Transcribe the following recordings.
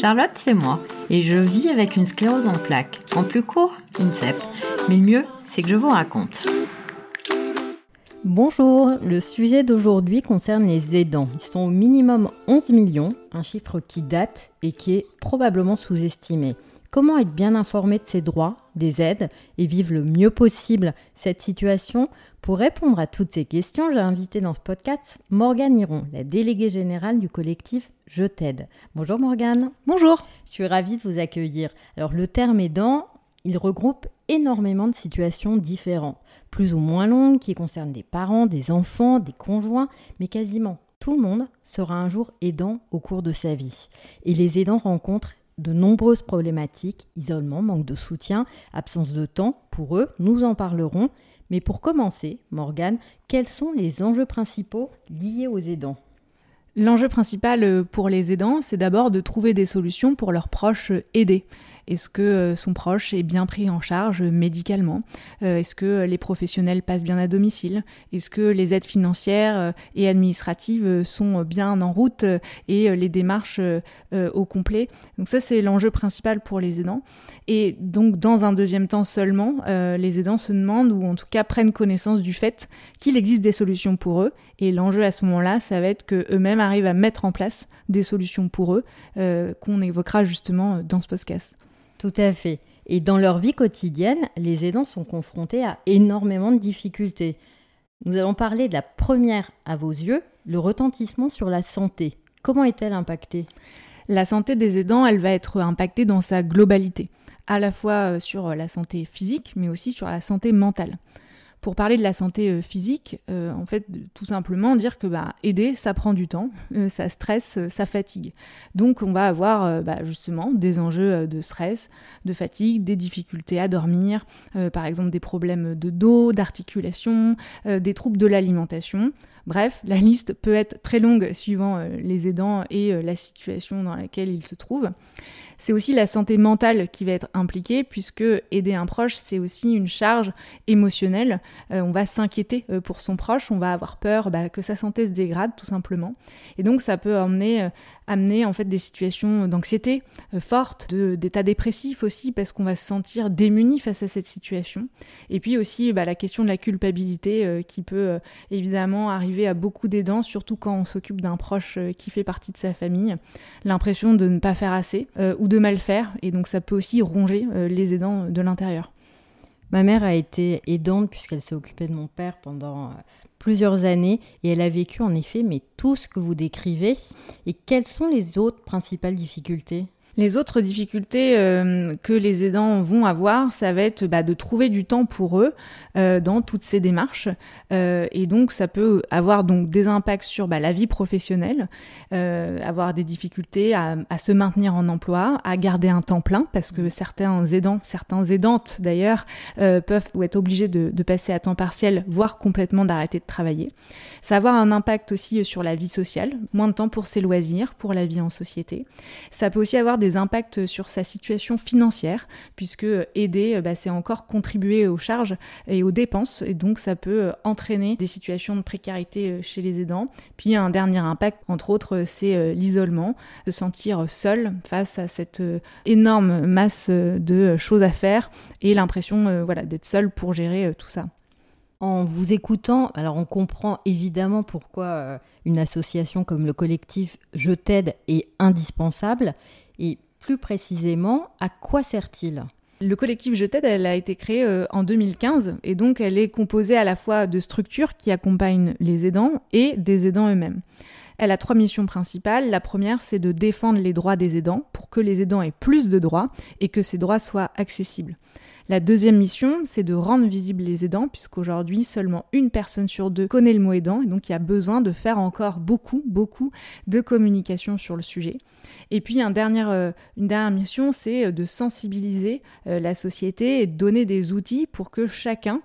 Charlotte, c'est moi, et je vis avec une sclérose en plaques. En plus court, une CEP. Mais le mieux, c'est que je vous raconte. Bonjour, le sujet d'aujourd'hui concerne les aidants. Ils sont au minimum 11 millions, un chiffre qui date et qui est probablement sous-estimé. Comment être bien informé de ses droits, des aides et vivre le mieux possible cette situation? Pour répondre à toutes ces questions, j'ai invité dans ce podcast Morgane Hiron, la déléguée générale du collectif Je t'aide. Bonjour Morgane. Bonjour. Je suis ravie de vous accueillir. Alors le terme aidant, il regroupe énormément de situations différentes, plus ou moins longues, qui concernent des parents, des enfants, des conjoints, mais quasiment tout le monde sera un jour aidant au cours de sa vie. Et les aidants rencontrent de nombreuses problématiques, isolement, manque de soutien, absence de temps pour eux, nous en parlerons. Mais pour commencer, Morgane, quels sont les enjeux principaux liés aux aidants? L'enjeu principal pour les aidants, c'est d'abord de trouver des solutions pour leurs proches aidés. Est-ce que euh, son proche est bien pris en charge médicalement? Euh, Est-ce que les professionnels passent bien à domicile? Est-ce que les aides financières euh, et administratives sont bien en route et les démarches au complet? Donc ça, c'est l'enjeu principal pour les aidants. Et donc, dans un deuxième temps seulement, les aidants se demandent ou en tout cas prennent connaissance du fait qu'il existe des solutions pour eux. Et l'enjeu à ce moment-là, ça va être qu'eux-mêmes arrivent à mettre en place des solutions pour eux qu'on évoquera justement dans ce podcast. Tout à fait. Et dans leur vie quotidienne, les aidants sont confrontés à énormément de difficultés. Nous allons parler de la première à vos yeux, le retentissement sur la santé. Comment est-elle impactée? La santé des aidants, elle va être impactée dans sa globalité, à la fois euh, sur la santé physique, mais aussi sur la santé mentale pour parler de la santé euh, physique, euh, en fait, tout simplement dire que bah, aider, ça prend du temps, euh, ça stresse, ça fatigue. Donc, on va avoir bah, justement des enjeux de stress, de fatigue, des difficultés à dormir, par exemple des problèmes de dos, d'articulation, des troubles de l'alimentation. Bref, la liste peut être très longue suivant les aidants et la situation dans laquelle ils se trouvent. C'est aussi la santé mentale qui va être impliquée, puisque aider un proche, c'est aussi une charge émotionnelle. Euh, on va s'inquiéter euh, pour son proche, on va avoir peur bah, que sa santé se dégrade, tout simplement. Et donc, ça peut euh, amener en fait des situations d'anxiété fortes, d'état dépressif aussi, parce qu'on va se sentir démuni face à cette situation. Et puis aussi bah, la question de la culpabilité qui peut évidemment arriver à beaucoup d'aidants, surtout quand on s'occupe d'un proche qui fait partie de sa famille. L'impression de ne pas faire assez de mal faire, et donc ça peut aussi ronger euh, les aidants de l'intérieur. Ma mère a été aidante puisqu'elle s'est occupée de mon père pendant euh, plusieurs années et elle a vécu en effet mais tout ce que vous décrivez. Et quelles sont les autres principales difficultés? Les autres difficultés euh, que les aidants vont avoir, ça va être bah, de trouver du temps pour eux euh, dans toutes ces démarches. Euh, et donc, ça peut avoir donc des impacts sur bah, la vie professionnelle, avoir des difficultés à, se maintenir en emploi, à garder un temps plein, parce que certains aidants, certains aidantes d'ailleurs, peuvent ou être obligés de, de, passer à temps partiel, voire complètement d'arrêter de travailler. Ça va avoir un impact aussi sur la vie sociale, moins de temps pour ses loisirs, pour la vie en société. Ça peut aussi avoir des impacts sur sa situation financière, puisque aider, bah, c'est encore contribuer aux charges et aux dépenses, et donc ça peut entraîner des situations de précarité euh, chez les aidants. Puis un dernier impact, entre autres, c'est euh, l'isolement, se sentir seul face à cette euh, énorme masse de choses à faire et l'impression voilà, d'être seul pour gérer tout ça. En vous écoutant, alors on comprend évidemment pourquoi une association comme le collectif Je t'aide est indispensable. Et plus précisément, à quoi sert-il? Le collectif Je t'aide, elle a été créée euh, en 2015 et donc elle est composée à la fois de structures qui accompagnent les aidants et des aidants eux-mêmes. Elle a trois missions principales. La première, c'est de défendre les droits des aidants pour que les aidants aient plus de droits et que ces droits soient accessibles. La deuxième mission, c'est de rendre visibles les aidants, puisqu'aujourd'hui, seulement une personne sur deux connaît le mot aidant, et donc il y a besoin de faire encore beaucoup, beaucoup de communication sur le sujet. Et puis euh, une dernière mission, c'est euh, de sensibiliser euh, la société et de donner des outils pour que chacun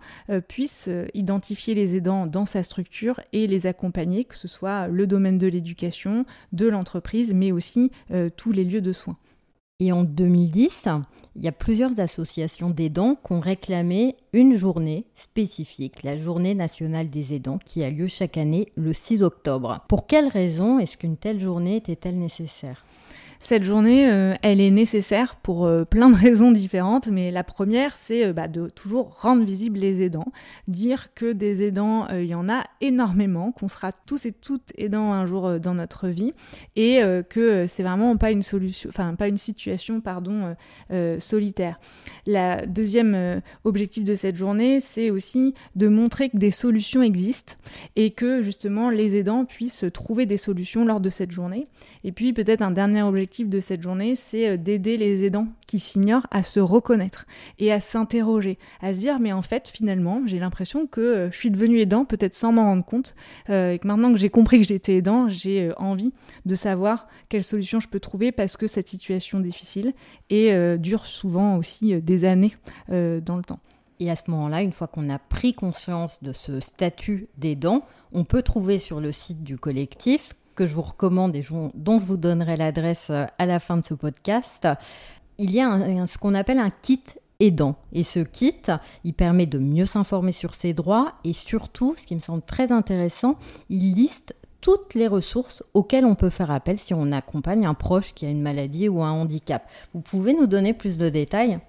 puisse identifier les aidants dans sa structure et les accompagner, que ce soit le domaine de l'éducation, de l'entreprise, mais aussi tous les lieux de soins. Et en 2010, il y a plusieurs associations d'aidants qui ont réclamé une journée spécifique, la journée nationale des aidants, qui a lieu chaque année le 6 octobre. Pour quelles raisons est-ce qu'une telle journée était-elle nécessaire? Cette journée, euh, elle est nécessaire pour euh, plein de raisons différentes, mais la première, c'est euh, bah, de toujours rendre visibles les aidants, dire que des aidants, il y en a énormément, qu'on sera tous et toutes aidants un jour dans notre vie, et que c'est vraiment pas une solution, enfin pas une situation, pardon, solitaire. La deuxième objectif de cette journée, c'est aussi de montrer que des solutions existent et que justement les aidants puissent trouver des solutions lors de cette journée. Et puis peut-être un dernier objectif de cette journée, c'est euh, d'aider les aidants qui s'ignorent à se reconnaître et à s'interroger, à se dire mais en fait finalement j'ai l'impression que euh, je suis devenu aidant peut-être sans m'en rendre compte euh, et que maintenant que j'ai compris que j'étais aidant, j'ai envie de savoir quelle solution je peux trouver parce que cette situation difficile et dure souvent aussi des années dans le temps. Et à ce moment-là, une fois qu'on a pris conscience de ce statut d'aidant, on peut trouver sur le site du collectif que je vous recommande et dont je vous donnerai l'adresse euh, à la fin de ce podcast, il y a ce qu'on appelle un kit aidant. Et ce kit, il permet de mieux s'informer sur ses droits et surtout, ce qui me semble très intéressant, il liste toutes les ressources auxquelles on peut faire appel si on accompagne un proche qui a une maladie ou un handicap. Vous pouvez nous donner plus de détails?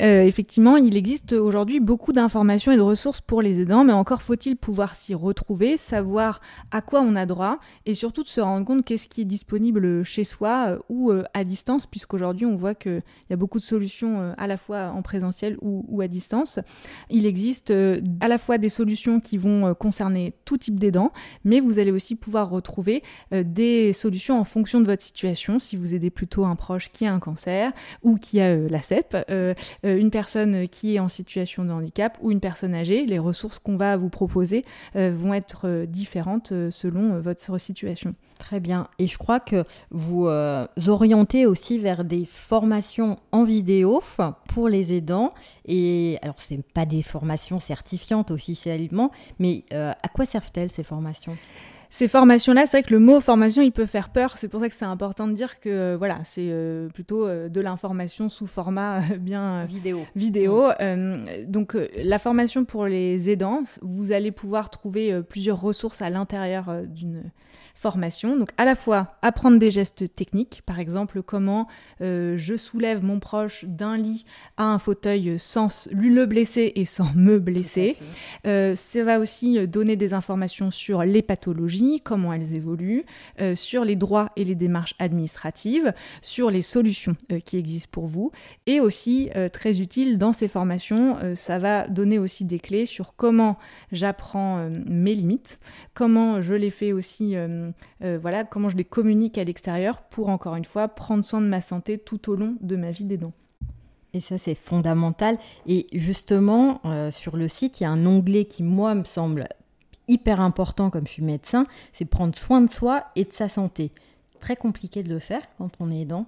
Euh, effectivement, il existe aujourd'hui beaucoup d'informations et de ressources pour les aidants, mais encore faut-il pouvoir s'y retrouver, savoir à quoi on a droit et surtout de se rendre compte qu'est-ce qui est disponible chez soi euh, ou euh, à distance, puisqu'aujourd'hui on voit qu'il y a beaucoup de solutions à la fois en présentiel ou, à distance. Il existe à la fois des solutions qui vont concerner tout type d'aidants, mais vous allez aussi pouvoir retrouver des solutions en fonction de votre situation, si vous aidez plutôt un proche qui a un cancer ou qui a la CEP une personne qui est en situation de handicap ou une personne âgée, les ressources qu'on va vous proposer euh, vont être euh, différentes selon votre situation. Très bien. Et je crois que vous orientez aussi vers des formations en vidéo pour les aidants. Et alors, ce n'est pas des formations certifiantes officiellement, mais à quoi servent-elles ces formations? Ces formations-là, c'est vrai que le mot formation, il peut faire peur. C'est pour ça que c'est important de dire que euh, voilà, c'est euh, plutôt euh, de l'information sous format bien vidéo. Vidéo. donc la formation pour les aidants, vous allez pouvoir trouver plusieurs ressources à l'intérieur d'une formation. Donc à la fois apprendre des gestes techniques, par exemple comment je soulève mon proche d'un lit à un fauteuil sans lui le blesser et sans me blesser. ça va aussi donner des informations sur les pathologies comment elles évoluent, euh, sur les droits et les démarches administratives, sur les solutions euh, qui existent pour vous, et aussi euh, très utile dans ces formations, ça va donner aussi des clés sur comment j'apprends mes limites, comment je les fais aussi, voilà, comment je les communique à l'extérieur pour encore une fois prendre soin de ma santé tout au long de ma vie d'aidant. Et ça, c'est fondamental. Et justement, sur le site, il y a un onglet qui, moi, me semble hyper important comme je suis médecin, c'est prendre soin de soi et de sa santé. Très compliqué de le faire quand on est aidant.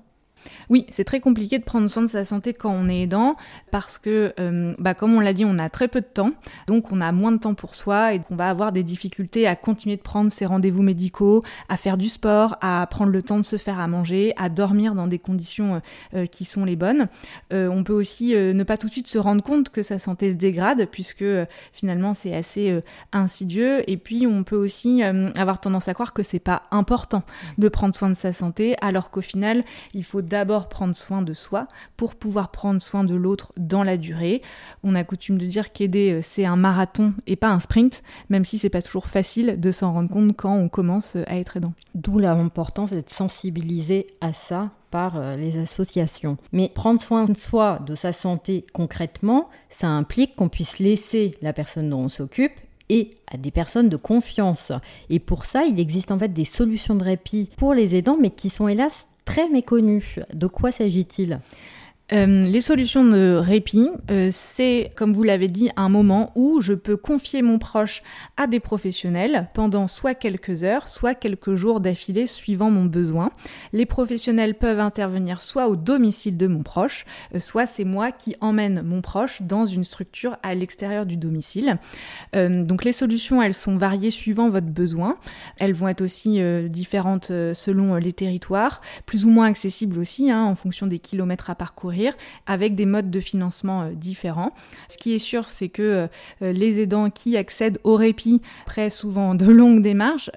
Oui, c'est très compliqué de prendre soin de sa santé quand on est aidant parce que, euh, bah, comme on l'a dit, on a très peu de temps, donc on a moins de temps pour soi et on va avoir des difficultés à continuer de prendre ses rendez-vous médicaux, à faire du sport, à prendre le temps de se faire à manger, à dormir dans des conditions euh, euh, qui sont les bonnes. on peut aussi ne pas tout de suite se rendre compte que sa santé se dégrade puisque finalement c'est assez insidieux et puis on peut aussi avoir tendance à croire que c'est pas important de prendre soin de sa santé alors qu'au final il faut d'abord prendre soin de soi pour pouvoir prendre soin de l'autre dans la durée. On a coutume de dire qu'aider, euh, c'est un marathon et pas un sprint, même si c'est pas toujours facile de s'en rendre compte quand on commence à être aidant. D'où l'importance d'être sensibilisé à ça par euh, les associations. Mais prendre soin de soi, de sa santé concrètement, ça implique qu'on puisse laisser la personne dont on s'occupe et à des personnes de confiance. Et pour ça, il existe en fait des solutions de répit pour les aidants, mais qui sont hélas très méconnu. De quoi s'agit-il? Euh, les solutions de répit, euh, c'est, comme vous l'avez dit, un moment où je peux confier mon proche à des professionnels pendant soit quelques heures, soit quelques jours d'affilée suivant mon besoin. Les professionnels peuvent intervenir soit au domicile de mon proche, euh, soit c'est moi qui emmène mon proche dans une structure à l'extérieur du domicile. donc les solutions, elles sont variées suivant votre besoin. Elles vont être aussi différentes selon les territoires, plus ou moins accessibles aussi hein, en fonction des kilomètres à parcourir avec des modes de financement euh, différents. Ce qui est sûr, c'est que euh, euh, les aidants qui accèdent au répit après souvent de longues démarches,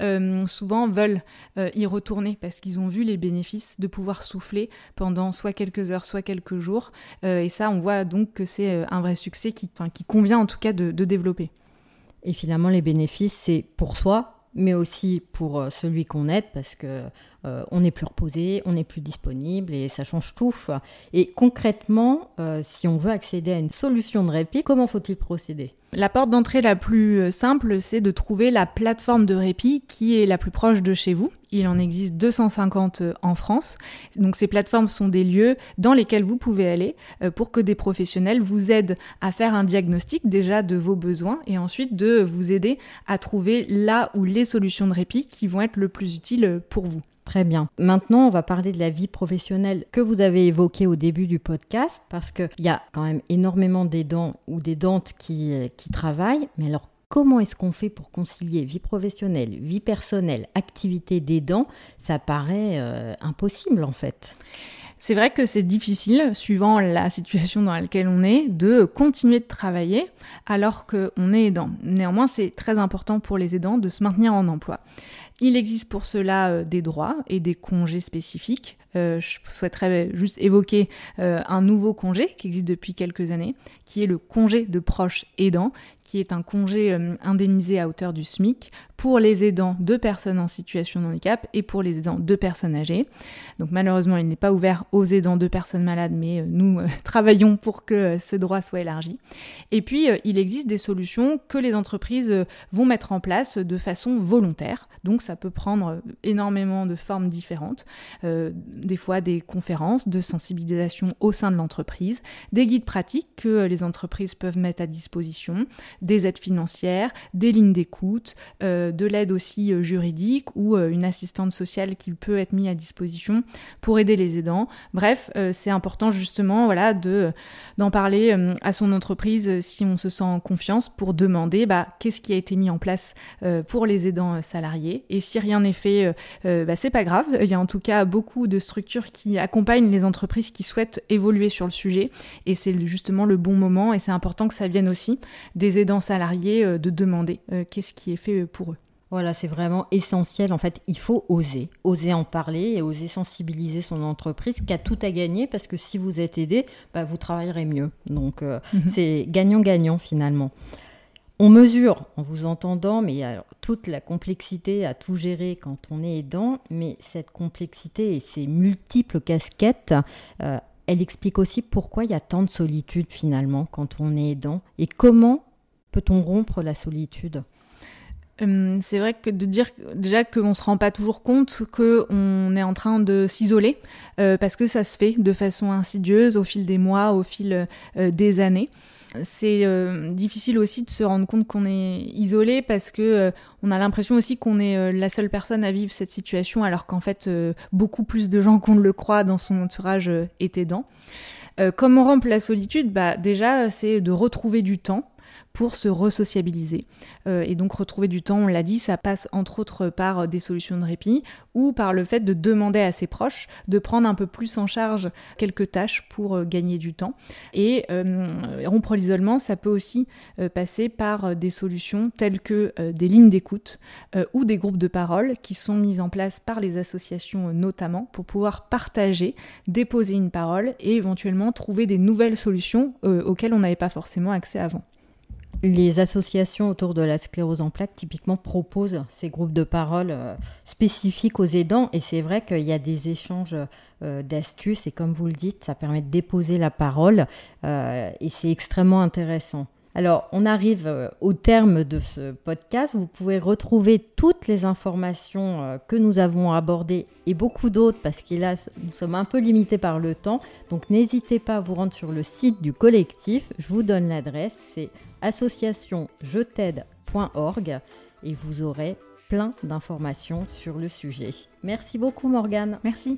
souvent veulent y retourner parce qu'ils ont vu les bénéfices de pouvoir souffler pendant soit quelques heures, soit quelques jours. et ça, on voit donc que c'est un vrai succès qui, qui convient en tout cas de, de développer. Et finalement, les bénéfices, c'est pour soi, mais aussi pour euh, celui qu'on aide parce que euh, on n'est plus reposé, on n'est plus disponible et ça change tout. Et concrètement, euh, si on veut accéder à une solution de répit, comment faut-il procéder? La porte d'entrée la plus simple, c'est de trouver la plateforme de répit qui est la plus proche de chez vous. Il en existe 250 euh, en France. Donc ces plateformes sont des lieux dans lesquels vous pouvez aller euh, pour que des professionnels vous aident à faire un diagnostic déjà de vos besoins et ensuite de vous aider à trouver là où les solutions de répit qui vont être le plus utiles pour vous. Très bien. Maintenant, on va parler de la vie professionnelle que vous avez évoquée au début du podcast, parce qu'il y a quand même énormément d'aidants ou d'aidantes qui, euh, qui travaillent. Mais alors, Comment est-ce qu'on fait pour concilier vie professionnelle, vie personnelle, activité d'aidant Ça paraît euh, impossible en fait. C'est vrai que c'est difficile, suivant la situation dans laquelle on est, de continuer de travailler alors qu'on est aidant. Néanmoins, c'est très important pour les aidants de se maintenir en emploi. Il existe pour cela euh, des droits et des congés spécifiques. Euh, je souhaiterais juste évoquer un nouveau congé qui existe depuis quelques années, qui est le congé de proche aidant, qui est un congé euh, indemnisé à hauteur du SMIC pour les aidants de personnes en situation de handicap et pour les aidants de personnes âgées. Donc malheureusement, il n'est pas ouvert aux aidants de personnes malades, mais euh, nous euh, travaillons pour que ce droit soit élargi. Et puis, il existe des solutions que les entreprises vont mettre en place de façon volontaire. Donc ça peut prendre énormément de formes différentes, des fois des conférences de sensibilisation au sein de l'entreprise, des guides pratiques que les entreprises peuvent mettre à disposition, des aides financières, des lignes d'écoute, euh, de l'aide aussi euh, juridique ou euh, une assistante sociale qui peut être mise à disposition pour aider les aidants. Bref, c'est important justement de, d'en parler à son entreprise si on se sent en confiance pour demander bah, qu'est-ce qui a été mis en place pour les aidants salariés. Et si rien n'est fait, bah, c'est pas grave. Il y a en tout cas beaucoup de structures qui accompagnent les entreprises qui souhaitent évoluer sur le sujet et c'est justement le bon moment et c'est important que ça vienne aussi des aidants salariés euh, de demander euh, qu'est-ce qui est fait euh, pour eux. Voilà, c'est vraiment essentiel. En fait, il faut oser, oser en parler et oser sensibiliser son entreprise qui a tout à gagner parce que si vous êtes aidé, bah, vous travaillerez mieux. Donc, mhm. c'est gagnant-gagnant finalement. On mesure en vous entendant, mais alors, toute la complexité à tout gérer quand on est aidant, mais cette complexité et ces multiples casquettes, elle explique aussi pourquoi il y a tant de solitude finalement quand on est aidant et comment peut-on rompre la solitude? Hum, c'est vrai que de dire déjà qu'on ne se rend pas toujours compte qu'on est en train de s'isoler, euh, parce que ça se fait de façon insidieuse au fil des mois, au fil euh, des années. C'est euh, difficile aussi de se rendre compte qu'on est isolé parce que on a l'impression aussi qu'on est la seule personne à vivre cette situation, alors qu'en fait beaucoup plus de gens qu'on ne le croit dans son entourage est aidant. comment rompre la solitude? Bah déjà c'est de retrouver du temps pour se resociabiliser. Euh, et donc retrouver du temps, on l'a dit, ça passe entre autres par des solutions de répit ou par le fait de demander à ses proches de prendre un peu plus en charge quelques tâches pour euh, gagner du temps. Et euh, rompre l'isolement, ça peut aussi passer par des solutions telles que des lignes d'écoute ou des groupes de parole qui sont mis en place par les associations notamment pour pouvoir partager, déposer une parole et éventuellement trouver des nouvelles solutions auxquelles on n'avait pas forcément accès avant les associations autour de la sclérose en plaques typiquement proposent ces groupes de parole euh, spécifiques aux aidants et c'est vrai qu'il y a des échanges euh, d'astuces et comme vous le dites, ça permet de déposer la parole euh, et c'est extrêmement intéressant. Alors, on arrive au terme de ce podcast. Vous pouvez retrouver toutes les informations que nous avons abordées et beaucoup d'autres parce que là, nous sommes un peu limités par le temps. Donc, n'hésitez pas à vous rendre sur le site du collectif. Je vous donne l'adresse, c'est associationjet'aide.org et vous aurez plein d'informations sur le sujet. Merci beaucoup Morgane. Merci.